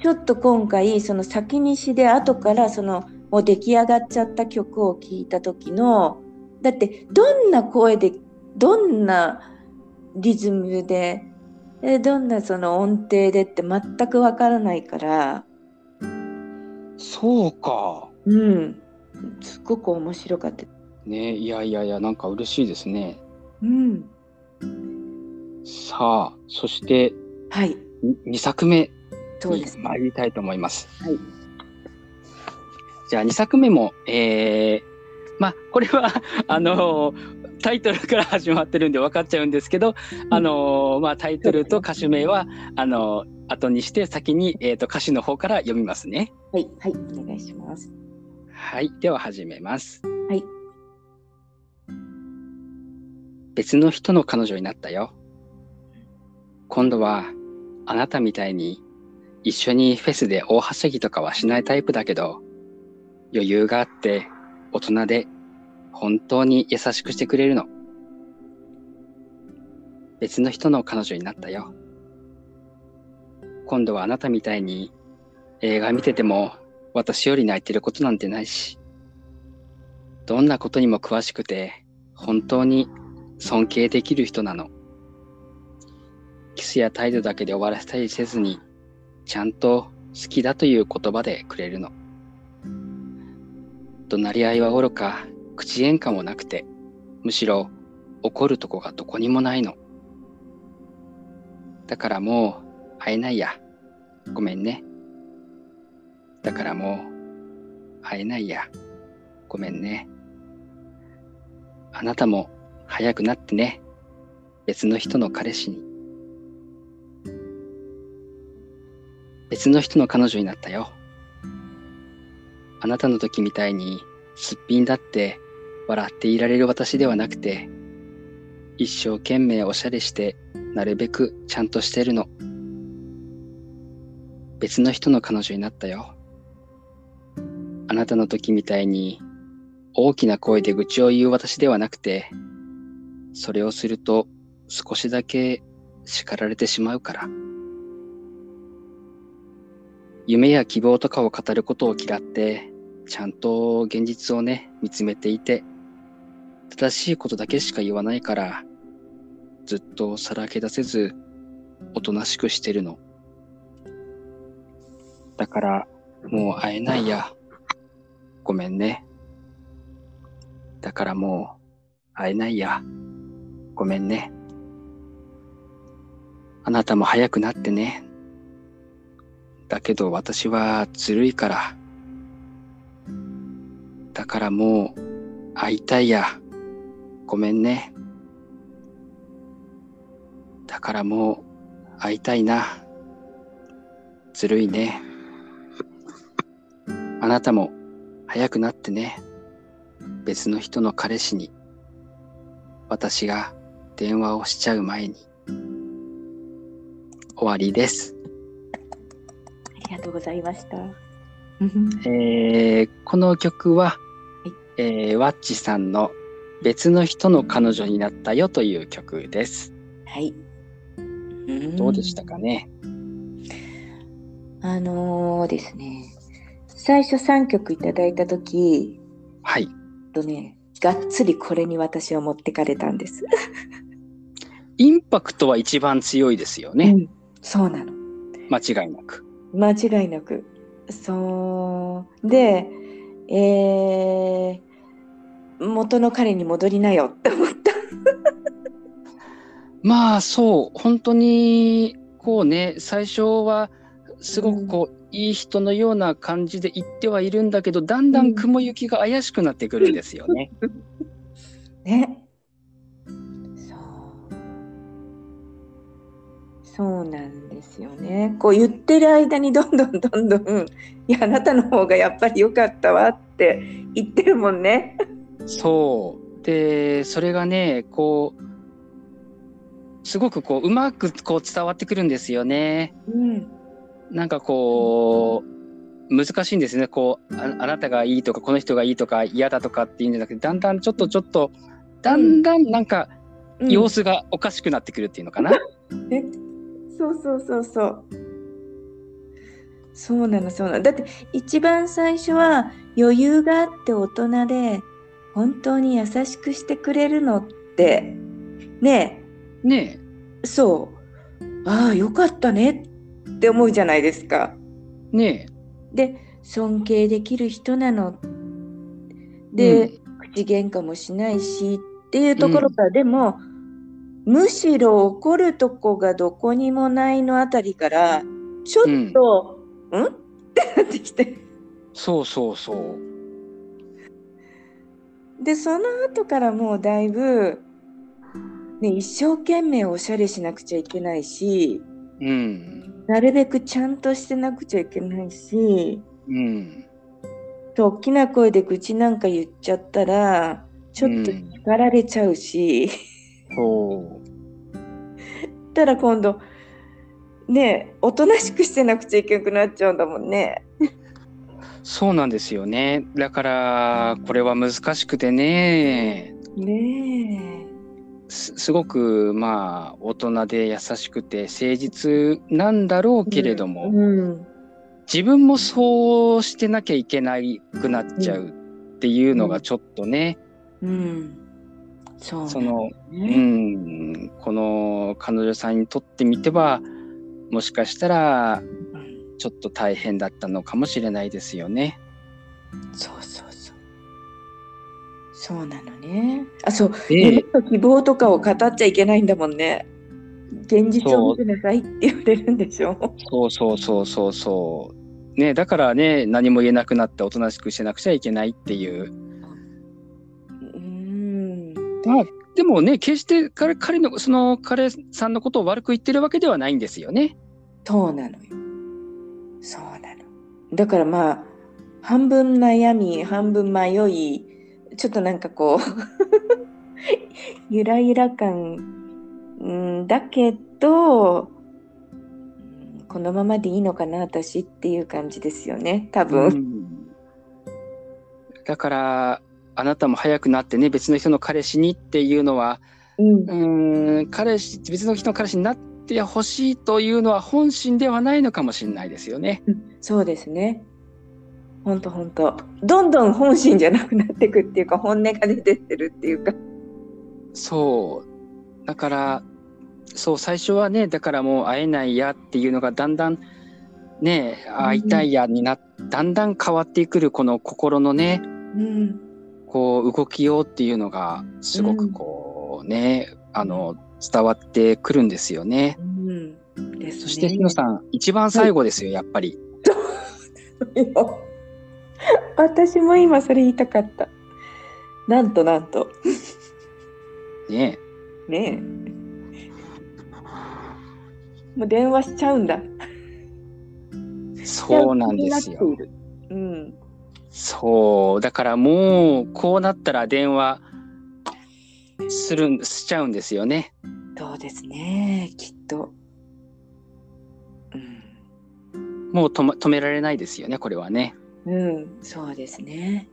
ちょっと今回その先に詩で後からそのもう出来上がっちゃった曲を聴いた時のだってどんな声でどんなリズムででどんなその音程でって全くわからないからそうか。うんすごく面白かった。ねいやいやいや、なんか嬉しいですね。うん、さあ、そしてはい2作目にそうです。参りたいと思います。はいじゃあ2作目も、えー、まあこれは あのタイトルから始まってるんで分かっちゃうんですけど、あのまあタイトルと歌手名はあの後にして先に、えー、と歌詞の方から読みますね。はいはいお願いします。はい、では始めます。はい。別の人の彼女になったよ。今度はあなたみたいに一緒にフェスで大はしゃぎとかはしないタイプだけど、余裕があって大人で本当に優しくしてくれるの。別の人の彼女になったよ。今度はあなたみたいに映画見てても私より泣いてることなんてないし、どんなことにも詳しくて本当に尊敬できる人なの。キスや態度だけで終わらせたりせずに、ちゃんと好きだという言葉でくれるの。怒鳴り合いは愚か、口喧嘩もなくて、むしろ怒るとこがどこにもないの。だからもう会えないや。ごめんね。だからもう会えないや。ごめんね。あなたも早くなってね。別の人の彼氏に。別の人の彼女になったよ。あなたの時みたいにすっぴんだって笑っていられる私ではなくて、一生懸命おしゃれしてなるべくちゃんとしてるの。別の人の彼女になったよ。あなたの時みたいに大きな声で愚痴を言う私ではなくて、それをすると少しだけ叱られてしまうから。夢や希望とかを語ることを嫌って、ちゃんと現実をね、見つめていて、正しいことだけしか言わないから、ずっとさらけ出せず、おとなしくしてるの。だから、もう会えないや。ごめんね。だからもう会えないや。ごめんね。あなたも早くなってね。だけど私はずるいから。だからもう会いたいや。ごめんね。だからもう会いたいな。ずるいね。あなたも早くなってね。別の人の彼氏に。私が電話をしちゃう前に。終わりです。ありがとうございました。えーこの曲は、えーワッチさんの別の人の彼女になったよという曲です。はい。どうでしたかね？あのーですね、最初3曲いただいたとき、はい。とね、がっつりこれに私は持ってかれたんです。インパクトは一番強いですよね。うんそうなの。間違いなく。間違いなく。そう。で、えー、元の彼に戻りなよって思った。まあそう、本当にこうね、最初はすごくこう、いい人のような感じで言ってはいるんだけど、だんだん雲行きが怪しくなってくるんですよね。ね。そう。そうなんですよね。こう言ってる間にどんどんどんどん、いや、あなたの方がやっぱり良かったわって言ってるもんね。そう。で、それがね、こう、すごくこう、うまくこう伝わってくるんですよね。うん。なんかこう、難しいんですね。こうあ、あなたがいいとか、この人がいいとか、嫌だとかっていうんじゃなくて、だんだんちょっとちょっと、だんだんなんかうん様子がおかしくなってくるっていうのかな。え？そうそうそうそう。そうなのそうなの。だって一番最初は余裕があって大人で本当に優しくしてくれるのってねねそう。ああよかったねって思うじゃないですか。ねで尊敬できる人なの。で、口喧嘩もしないしっていうところか。ら、でもむしろ怒るとこがどこにもないのあたりからちょっと、うん、ってなってきて。そうそうそう。でその後からもうだいぶ、ね、一生懸命おしゃれしなくちゃいけないしうん。なるべくちゃんとしてなくちゃいけないしうん。と大きな声で愚痴なんか言っちゃったらちょっとうん叱られちゃうし、そう。たら今度ねおとなしくしてなくちゃいけなくなっちゃうんだもんね。そうなんですよね。だから、これは難しくてね、ねすすごく、まあ、大人で優しくて誠実なんだろうえ。けれども、うん自分もそうしてなきゃいけなくなっちゃうっていうのがちょっとね、うん、そうその、うね。ん、この彼女さんにとってみては、もしかしたら、うんちょっと大変だったのかもしれないですよね。そうそうそう。そうなのね。あ、そう。で夢と希望とかを語っちゃいけないんだもんね。現実を見てなさいって言われるんでしょ。そうそうそうそうそう。ね、だからね、何も言えなくなっておとなしくしてなくちゃいけないっていう。うん。まあ、でもね、決して彼彼の、その彼さんのことを悪く言ってるわけではないんですよね。そうなのよ。そうなの。だからまあ、半分悩み、半分迷い、ちょっとなんかこう、ゆらゆら感、うん、だけど、うんこのままでいいのかな、私っていう感じですよね、多分。うんだから、あなたも早くなってね、別の人の彼氏にっていうのは、うんうーん、彼氏、別の人の彼氏になってほしいというのは本心ではないのかもしれないですよね。そうですね。ほんとほんと。どんどん本心じゃなくなっていくっていうか、本音が出てってるっていうか。そう。だから、そう、最初はね、だからもう会えないやっていうのがだんだん、ね、会いたいやになっ、だんだん変わってくるこの心のね、うん。こう動きようっていうのが、すごくこうね、あの、伝わってくるんですよね。うん。ね。そして、ひのさん、一番最後ですよ、やっぱり。私も今それ言いたかった。なんとなんと。ね。ねえ。もう電話しちゃうんだ。そうなんですようん。そう。だからもう、こうなったら電話するん、しちゃうんですよね。そうですね。きっと。うん。もう止,、ま、止められないですよね、これはね。うん。そうですね。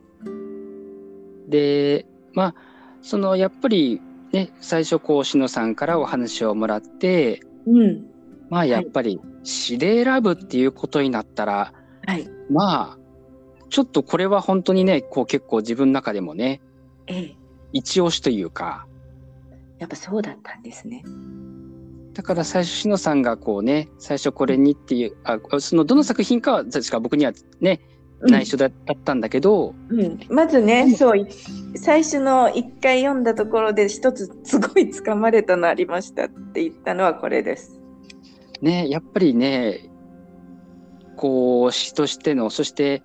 で、まあ、そのやっぱりね、最初こう、しのさんからお話をもらって、うん。まあやっぱり詩で選ぶっていうことになったら、はい。まあ、ちょっとこれは本当にね、こう結構自分の中でもね、ええ。一押しというか、やっぱそうだったんですね。だから最初、しのさんがこうね、最初これにっていう、あそのどの作品かは確か僕にはね、内緒だったんだけど、うん、まずね、そうい最初の一回読んだところで一つすごい掴まれたのありましたって言ったのはこれです。ね、やっぱりね、こう詩としての、そして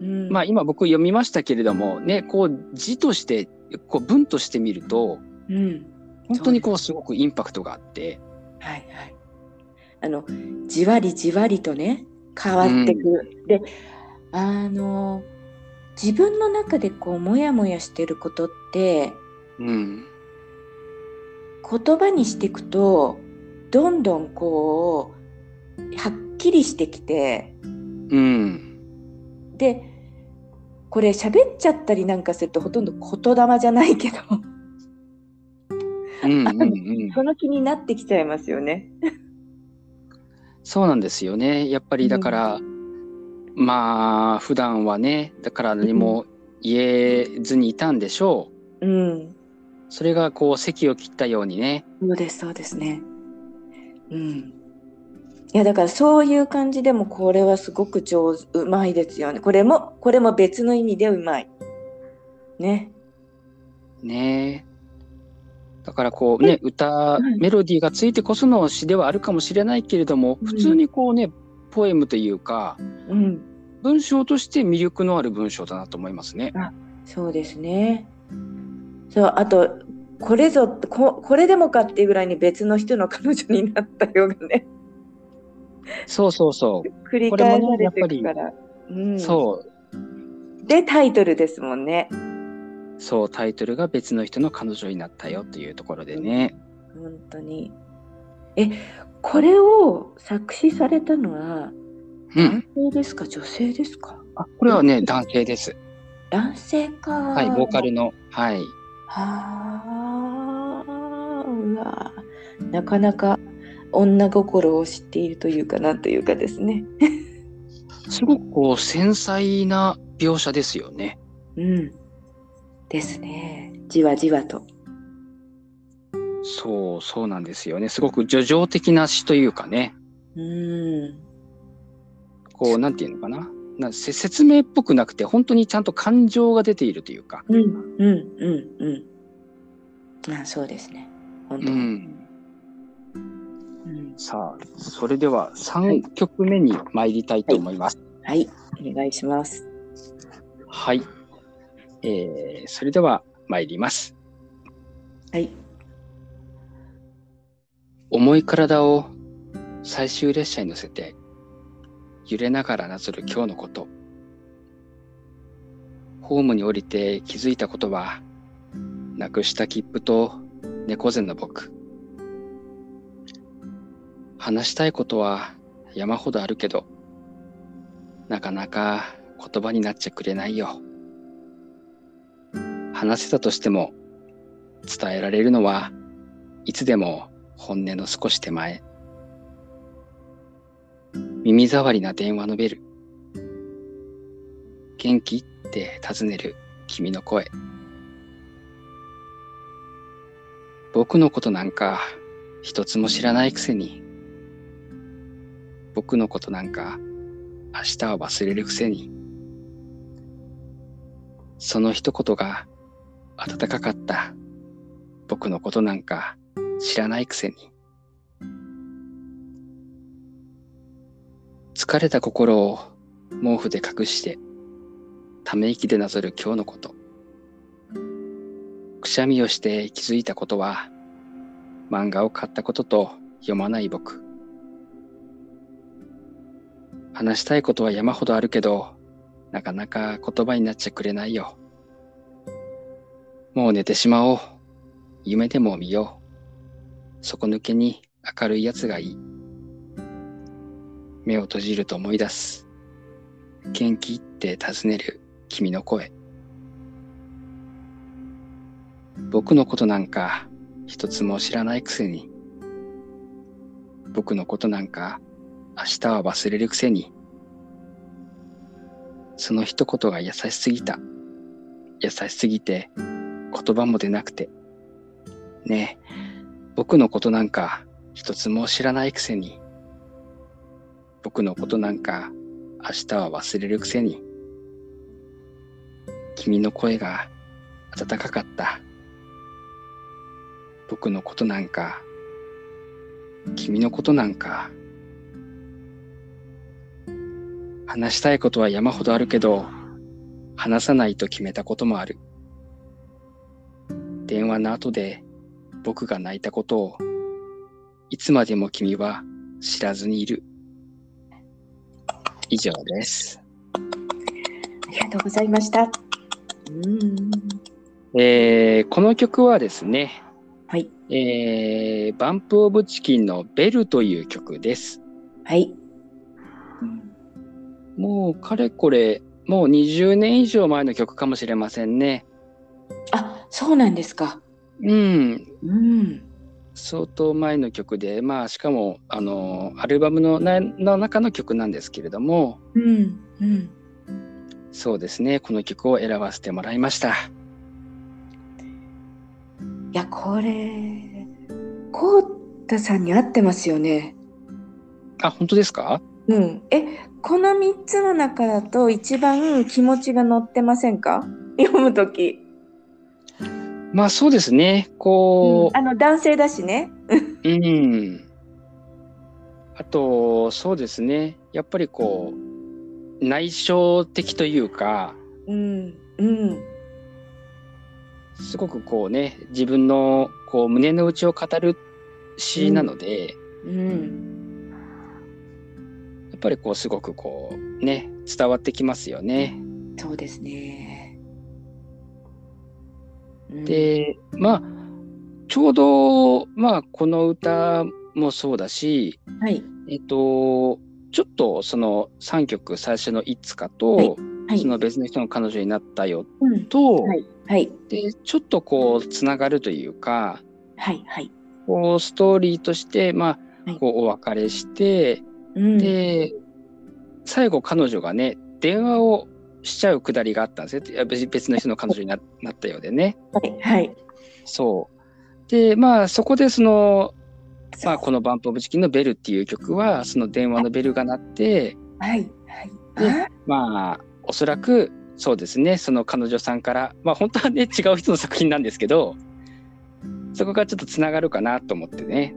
うん、まあ今僕読みましたけれども、ね、こう字として、こう文として見ると、うん、本当にこうすごくインパクトがあって、はいはい。あのじわりじわりとね変わってくる。で、あの自分の中でこうモヤモヤしてることってうん、言葉にしていくとどんどんこうはっきりしてきて。うん、でこれ喋っちゃったりなんかするとほとんど言霊じゃないけどうん、うん、うん。その気になってきちゃいますよね。そうなんですよね。やっぱりだから、まあ普段はね、だから何も言えずにいたんでしょう。うん、それがこう席を切ったようにね、そうですそうですね。うん。いやだからそういう感じでもこれはすごく上手うまいですよね。これもこれも別の意味でうまい。ね。ねえ。だからこうね、歌、いメロディーがついてこその詩ではあるかもしれないけれども、うん普通にこうね、ポエムというか、うん。文章として魅力のある文章だなと思いますね。そうですね。そうあとこれぞここれでもかっていうぐらいに別の人の彼女になったようがねそうそうそう。繰り返されていくから。うん、そう。でタイトルですもんね。そう、タイトルが別の人の彼女になったよというところでね。本当に。えこれを作詞されたのはうん。男性ですか、女性ですか？あ、これはね、男性です。男性か。はい、ボーカルの。はい。はあ、うわなかなか女心を知っているというかなんというかですね。すごくこう、繊細な描写ですよね。うん。ですね。じわじわと。そう、そうなんですよね。すごく叙情的な詩というかね。うん。こう、なんていうのかな。なせ説明っぽくなくて、本当にちゃんと感情が出ているというか。うん、うん、うん、うん。あそうですね。本当に。うん。うんさあ、それでは3曲目に参りたいと思います。はい、お願いします。はい。えー、それでは参ります。はい。重い体を最終列車に乗せて、揺れながらなぞる今日のこと。ホームに降りて気づいたことは、なくした切符と猫背の僕。話したいことは山ほどあるけど、なかなか言葉になっちゃくれないよ。話せたとしても、伝えられるのはいつでも本音の少し手前。耳障りな電話のベル。元気って尋ねる君の声。僕のことなんか一つも知らないくせに。僕のことなんか明日は忘れるくせに。その一言が温かかった僕のことなんか知らないくせに。疲れた心を毛布で隠して、ため息でなぞる今日のこと。くしゃみをして気づいたことは、漫画を買ったことと読まない僕。話したいことは山ほどあるけど、なかなか言葉になっちゃくれないよ。もう寝てしまおう。夢でも見よう。底抜けに明るいやつがいい。目を閉じると思い出す。元気って尋ねる君の声。僕のことなんか一つも知らないくせに。僕のことなんか明日は忘れるくせに。その一言が優しすぎた。優しすぎて言葉も出なくて。ねえ、僕のことなんか一つも知らないくせに。僕のことなんか明日は忘れるくせに。君の声が温かかった。僕のことなんか、君のことなんか。話したいことは山ほどあるけど、話さないと決めたこともある。電話の後で僕が泣いたことを、いつまでも君は知らずにいる。以上です。ありがとうございました。うん。えーこの曲はですね、はい。えーバンプオブチキンのベルという曲です。はい。もうかれこれ、もう20年以上前の曲かもしれませんね。あ、そうなんですか。うん、うん。相当前の曲で、まあしかも、あの、アルバムのなの中の曲なんですけれども、うん。うん。そうですね、この曲を選ばせてもらいました。いや、これ、こう太さんに合ってますよね。あ、本当ですか？うん。え、この3つの中だと一番気持ちが乗ってませんか？読むとき。まあそうですね。こあの、男性だしね。う、うん。あと、そうですね。やっぱりこう、内省的というか、うん。うん。すごくこうね、自分のこう胸の内を語る詩なので、うん。やっぱりこうすごくこうね、伝わってきますよね。そうですね。うん、で、まあ、ちょうど、まあ、この歌もそうだし、はい。えっと、ちょっとその3曲最初の「いつかと」はいはいその別の人の彼女になったようん。と、はい。はい。でちょっとこうつながるというかはい。はい。こうストーリーとしてまあはいこうお別れして、うん。で最後彼女がね電話をしちゃうくだりがあったんですよ別別の人の彼女にななったようでね。はい。はい。そうでまあそこでその、まあ、この「バンプ・オブ・チキン」の「ベル」っていう曲はその電話のベルが鳴ってはい。はい。であまあおそらくそうですねその彼女さんからまあ本当はね違う人の作品なんですけどそこがちょっとつながるかなと思ってね。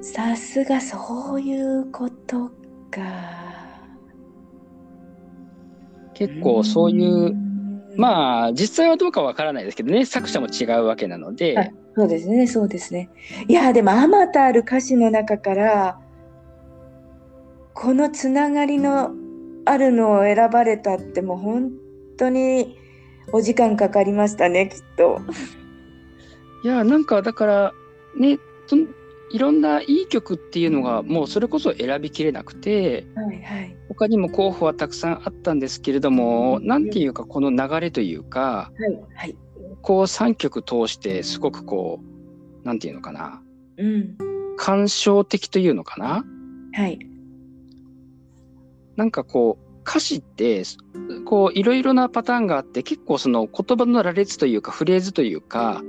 さすがそういうことか。結構そういうあ、まあ実際はどうかわからないですけどね作者も違うわけなので、はいそうですね、そうですね。いや、でも、あまたある歌詞の中から、このつながりのあるのを選ばれたって、もう本当にお時間かかりましたね、きっと。いやなんかだからねいろんないい曲っていうのがもうそれこそ選びきれなくてはいはい。他にも候補はたくさんあったんですけれどもうんなんていうかこの流れというかはいはい。こう3曲通してすごくこうなんていうのかなうん。感傷的というのかなはい。なんかこう歌詞ってこういろいろなパターンがあって結構その言葉の羅列というかフレーズというか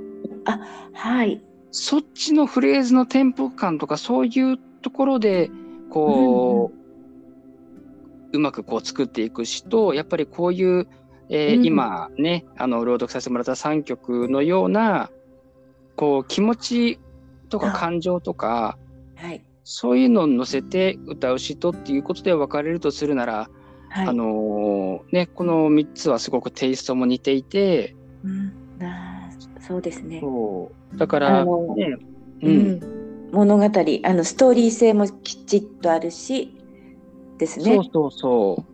はい。そっちのフレーズのテンポ感とかそういうところでこう、うまくこう作っていくしとやっぱりこういう、えーうん今ねあの朗読させてもらった3曲のようなこう気持ちとかあ感情とかはい。そういうのを乗せて歌うしとっていうことで分かれるとするなら、はい。あのーねこの3つはすごくテイストも似ていてうん、そうですね。そう。だから、あのね。ううん。ん、物語あのストーリー性もきちっとあるしですね。そうそうそ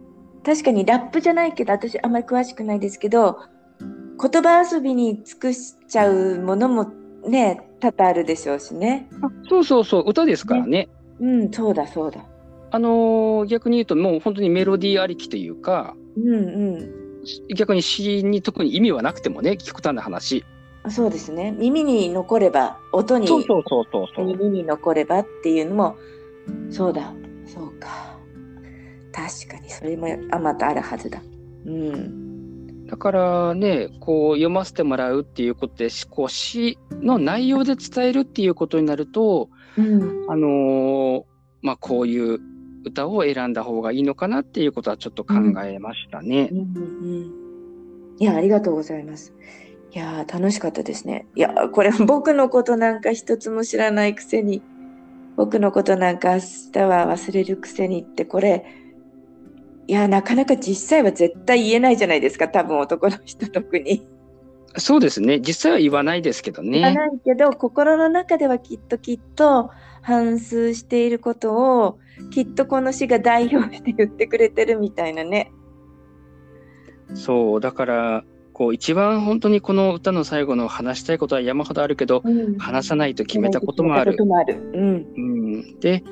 う。確かにラップじゃないけど私あんまり詳しくないですけど言葉遊びに尽くしちゃうものもね多々あるでしょうしね。あそうそうそう。歌ですからね。うんそうだそうだ。あのー逆に言うともう本当にメロディーありきというかうんうん。逆に詩に特に意味はなくてもね極端な話。そうですね。耳に残れば音にそうそうそうそう。耳に残ればっていうのもそうだ。そうか。確かにそれもあまたあるはずだ。うん。だからねこう読ませてもらうっていうことでこう詩の内容で伝えるっていうことになるとうん。あのーまあこういう歌を選んだ方がいいのかなっていうことはちょっと考えましたね。うん。うん。いや、ありがとうございます。いやー、楽しかったですね。いや、これ僕のことなんか一つも知らないくせに、僕のことなんか明日は忘れるくせにって、これ、いや、なかなか実際は絶対言えないじゃないですか、多分男の人特に。そうですね実際は言わないですけど言わね。ないけど、心の中ではきっときっと反芻していることを、きっとこの詩が代表して言ってくれてるみたいなね。そうだからこう一番本当にこの歌の最後の話したいことは山ほどあるけどうん。話さないと決めたこともある。うん。うん、で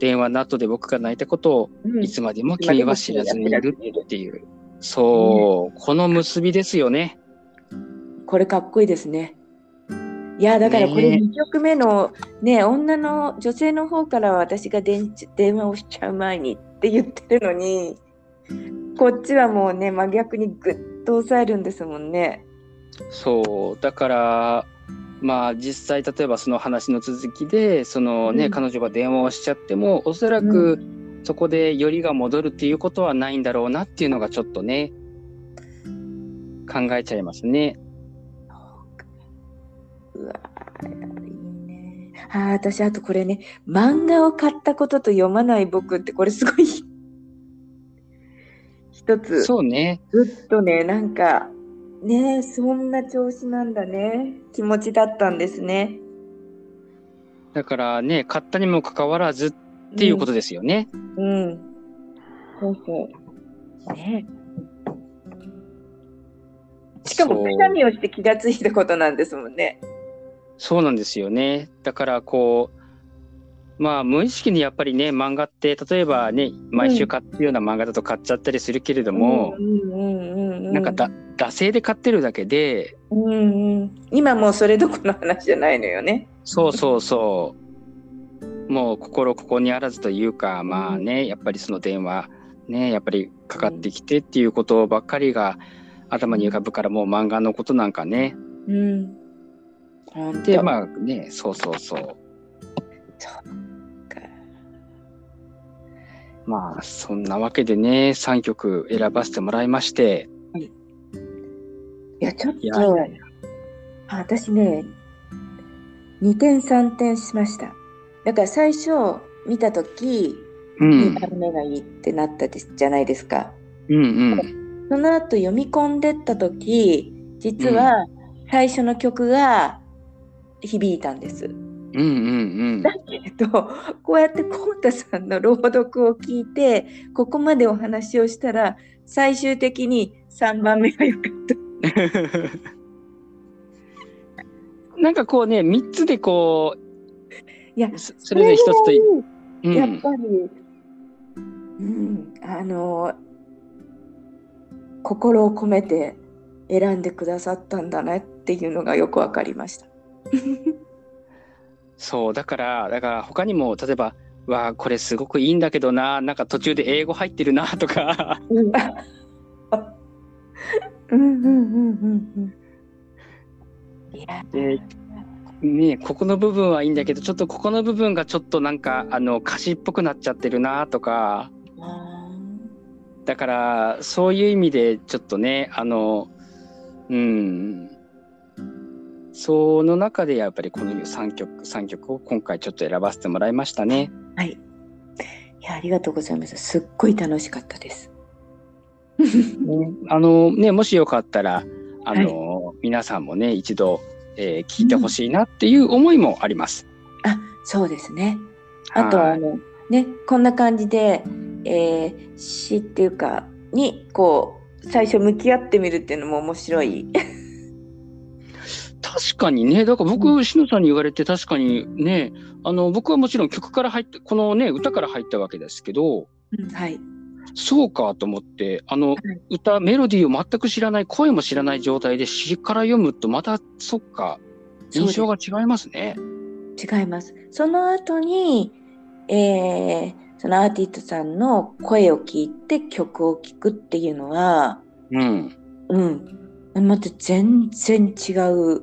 電話の後で僕が泣いたことをうん。いつまでも君は知らずにいるっていう、そう、この結びですよね。これかっこいいですね。いやだからこれね2曲目のね女の女性の方からは私が電電話をしちゃう前にって言ってるのにこっちはもうね真逆にぐっと抑えるんですもんね。そうだからまあ実際例えばその話の続きでそのね、うん彼女が電話をしちゃってもおそらくそこでよりが戻るっていうことはないんだろうなっていうのがちょっとね考えちゃいますね。うわーいいね。あー私あとこれね漫画を買ったことと読まない僕ってこれすごい一つそうね。ずっとねなんかねそんな調子なんだね気持ちだったんですね。だからね買ったにもかかわらずっていうことですよね。うん。うん、そうそう。ねしかもくしゃみをして気がついたことなんですもんね。そうなんですよね。だからこうまあ無意識にやっぱりね漫画って例えばね毎週買ってるような漫画だと買っちゃったりするけれども、なんかだ惰性で買ってるだけでうんうん、今もうそれどころの話じゃないのよね。そうそうそう。もう心ここにあらずというかまあねやっぱりその電話ねやっぱりかかってきてっていうことばっかりが頭に浮かぶからもう漫画のことなんかね。うん。でまあねそうそうそう。かまあそんなわけでね3曲選ばせてもらいましていや、ちょっと、いや私ね、2点3点しました。だから最初見たとき、う2ん番目がいいってなったですじゃないですか。うんうんその後読み込んでったとき、実は最初の曲が響いたんです。うんうんうんだけど、こうやってコウタさんの朗読を聞いて、ここまでお話をしたら、最終的に3番目が良かった。なんかこうね3つでこいや、うそそれぞれ一つというんやっぱり、うん、あの、心を込めて選んでくださったんだねっていうのがよくわかりました。そうだからだから他にも例えば「わあこれすごくいいんだけどななんか途中で英語入ってるな」とか。うん。うんうんうんうん。いや、でねここの部分はいいんだけどちょっとここの部分がちょっとなんかあの歌詞っぽくなっちゃってるなとか。あだからそういう意味でちょっとねあのうんその中でやっぱりこの3曲三曲を今回ちょっと選ばせてもらいましたね。ーはい。いや、ありがとうございます。すっごい楽しかったです。ねあのねもしよかったらあの、皆さんもね一度、えー聞いてほしいなっていう思いもあります。あ、そうですね。あとははいあのねこんな感じで、えー詩っていうかにこう最初向き合ってみるっていうのも面白い。確かにね。だから僕、う篠野さんに言われて確かにね。あの僕はもちろん曲から入ってこのね歌から入ったわけですけどうんはい。そうかと思ってあの、い。歌メロディーを全く知らない声も知らない状態で詩から読むとまたそっか印象が違いますね。違います。その後に、えーそのアーティストさんの声を聞いて曲を聴くっていうのは、うん。うん、また全然違う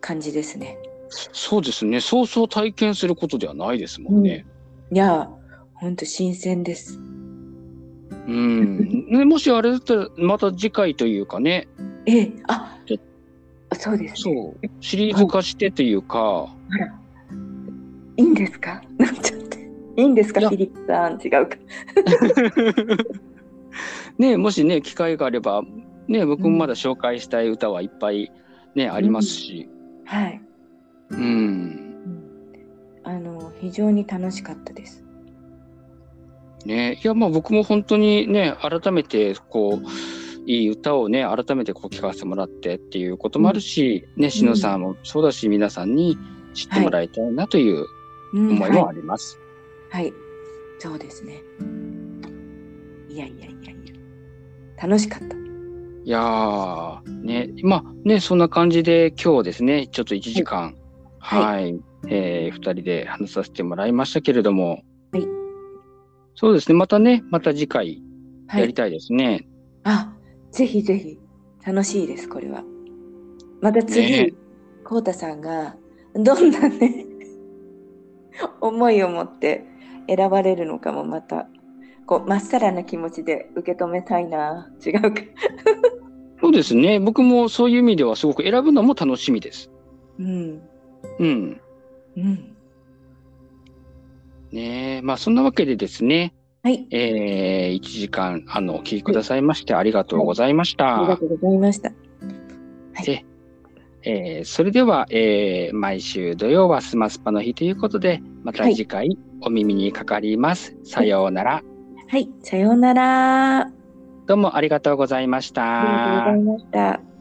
感じですね。そうですねそうそう体験することではないですもんね。いや、ほんと新鮮です。うん、ねもしあれだったらまた次回というかねええあそうです、そね。うシリーズ化してというかあら、いいんですか？なんちゃって。いいんですか？フィリップさん、違うか。ねもしね機会があればね僕もまだ紹介したい歌はいっぱいね、ありますしはい。うんうんあの、非常に楽しかったです。ねいやまあ僕も本当にね改めてこういい歌をね改めてこう聴かせてもらってっていうこともあるし、ね篠野さんもそうだし皆さんに知ってもらいたいなといううん思いもあります。はい、はい。そうですね。いやいやいやいや。楽しかった。いやー、ね、まあね、そんな感じで今日ですね、ちょっと1時間、は、はいいえー、2人で話させてもらいましたけれども、はいそうですね、またね、また次回はい。やりたいですね。あ、ぜひぜひ。楽しいです、これは。また次、ね浩太さんがどんなね思いを持って選ばれるのかもまたこうまっさらな気持ちで受け止めたいな違うかそうですね。僕もそういう意味ではすごく選ぶのも楽しみです。うんうん。うんねえ、まあそんなわけでですね、はいえー、1時間あのお聞きくださいましてありがとうございました。ありがとうございましたでえーそれでは、えー毎週土曜はスマスパの日ということで、また次回お耳にかかります。さようなら。はいさようならあどうもありがとうございましりがとうござたい。ました